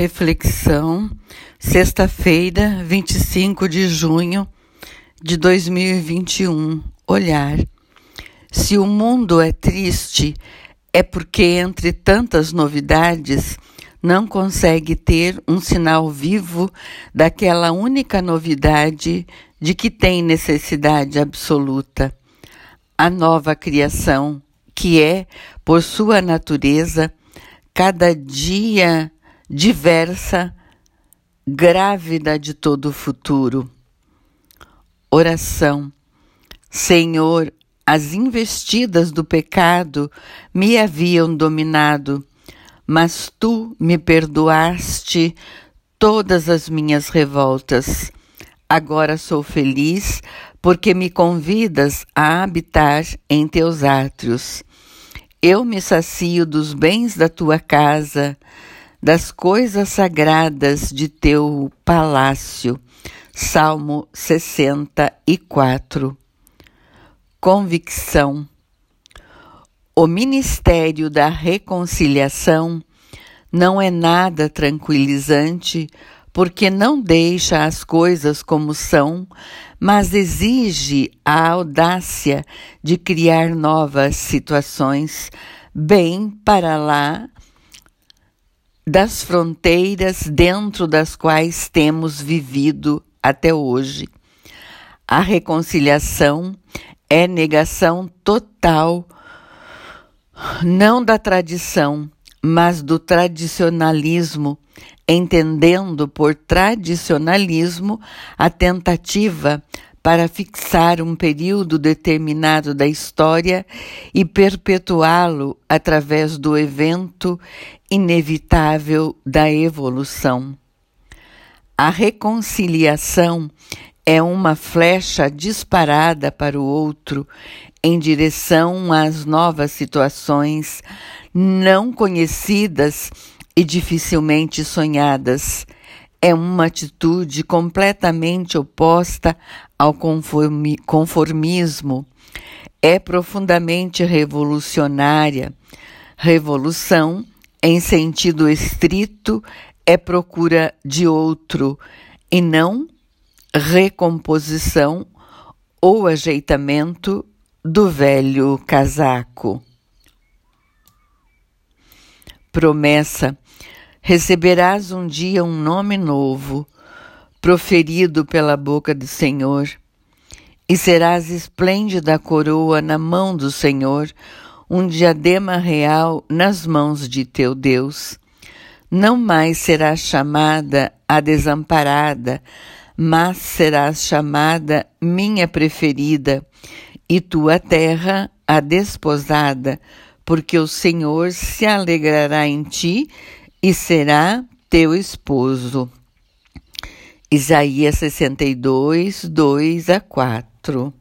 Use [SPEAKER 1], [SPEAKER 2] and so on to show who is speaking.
[SPEAKER 1] Reflexão, sexta-feira, 25 de junho de 2021. Olhar. Se o mundo é triste, é porque entre tantas novidades não consegue ter um sinal vivo daquela única novidade de que tem necessidade absoluta. A nova criação, que é, por sua natureza, cada dia diversa, grávida de todo o futuro. Oração. Senhor, as investidas do pecado me haviam dominado, mas tu me perdoaste todas as minhas revoltas. Agora sou feliz porque me convidas a habitar em teus átrios. Eu me sacio dos bens da tua casa das coisas sagradas de teu palácio. Salmo 64. Convicção. O ministério da reconciliação não é nada tranquilizante, porque não deixa as coisas como são, mas exige a audácia de criar novas situações, bem para lá das fronteiras dentro das quais temos vivido até hoje. A reconciliação é negação total, não da tradição, mas do tradicionalismo, entendendo por tradicionalismo a tentativa para fixar um período determinado da história e perpetuá-lo através do evento inevitável da evolução. A reconciliação é uma flecha disparada para o outro em direção às novas situações não conhecidas e dificilmente sonhadas. É uma atitude completamente oposta ao conformismo. É profundamente revolucionária. Revolução em sentido estrito, é procura de outro e não recomposição ou ajeitamento do velho casaco. Promessa: receberás um dia um nome novo, proferido pela boca do Senhor, e serás esplêndida coroa na mão do Senhor um diadema real nas mãos de teu Deus. Não mais serás chamada a desamparada, mas serás chamada minha preferida, e tua terra a desposada, porque o Senhor se alegrará em ti e será teu esposo. Isaías 62, 2 a 4